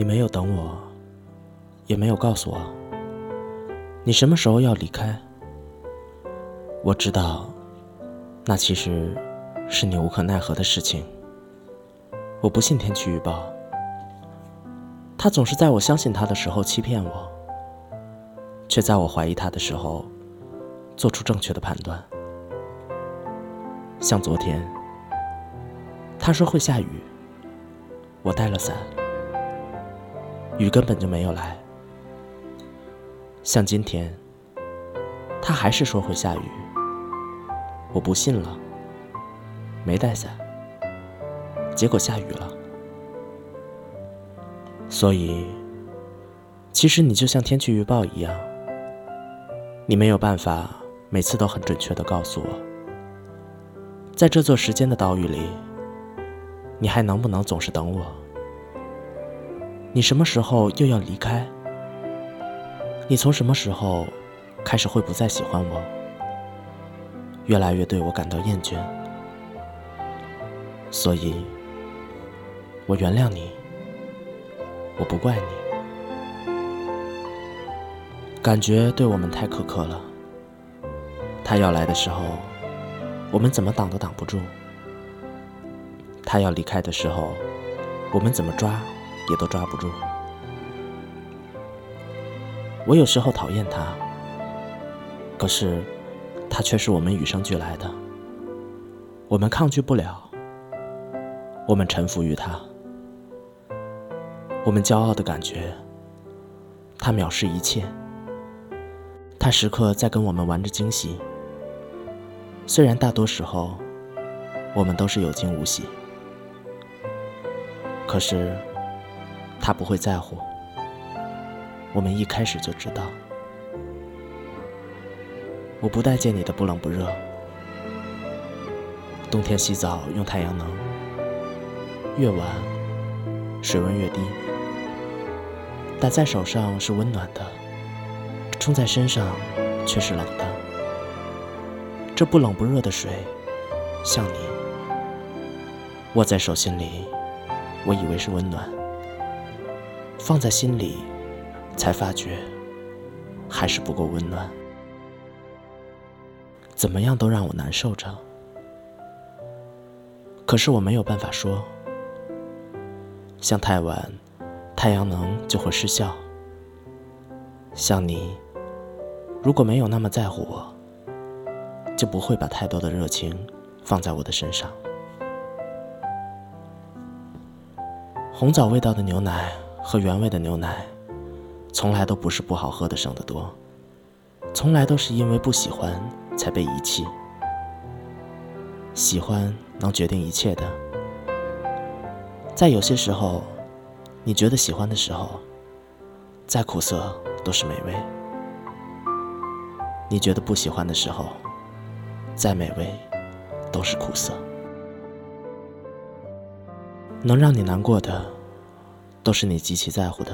你没有等我，也没有告诉我你什么时候要离开。我知道，那其实是你无可奈何的事情。我不信天气预报，他总是在我相信他的时候欺骗我，却在我怀疑他的时候做出正确的判断。像昨天，他说会下雨，我带了伞，雨根本就没有来。像今天，他还是说会下雨，我不信了，没带伞，结果下雨了。所以，其实你就像天气预报一样，你没有办法每次都很准确的告诉我。在这座时间的岛屿里，你还能不能总是等我？你什么时候又要离开？你从什么时候开始会不再喜欢我？越来越对我感到厌倦？所以，我原谅你，我不怪你。感觉对我们太苛刻了。他要来的时候。我们怎么挡都挡不住。他要离开的时候，我们怎么抓也都抓不住。我有时候讨厌他，可是他却是我们与生俱来的。我们抗拒不了，我们臣服于他。我们骄傲的感觉，他藐视一切。他时刻在跟我们玩着惊喜。虽然大多时候，我们都是有惊无喜，可是他不会在乎。我们一开始就知道，我不待见你的不冷不热。冬天洗澡用太阳能，越晚水温越低，打在手上是温暖的，冲在身上却是冷的。这不冷不热的水，像你，握在手心里，我以为是温暖；放在心里，才发觉还是不够温暖。怎么样都让我难受着，可是我没有办法说。像太晚，太阳能就会失效。像你，如果没有那么在乎我。就不会把太多的热情放在我的身上。红枣味道的牛奶和原味的牛奶，从来都不是不好喝的剩得多，从来都是因为不喜欢才被遗弃。喜欢能决定一切的，在有些时候，你觉得喜欢的时候，再苦涩都是美味；你觉得不喜欢的时候，再美味，都是苦涩。能让你难过的，都是你极其在乎的；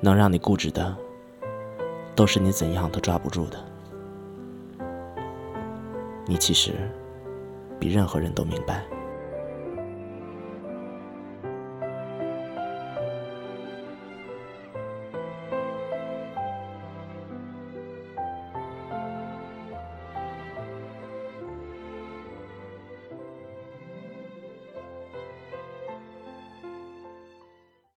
能让你固执的，都是你怎样都抓不住的。你其实比任何人都明白。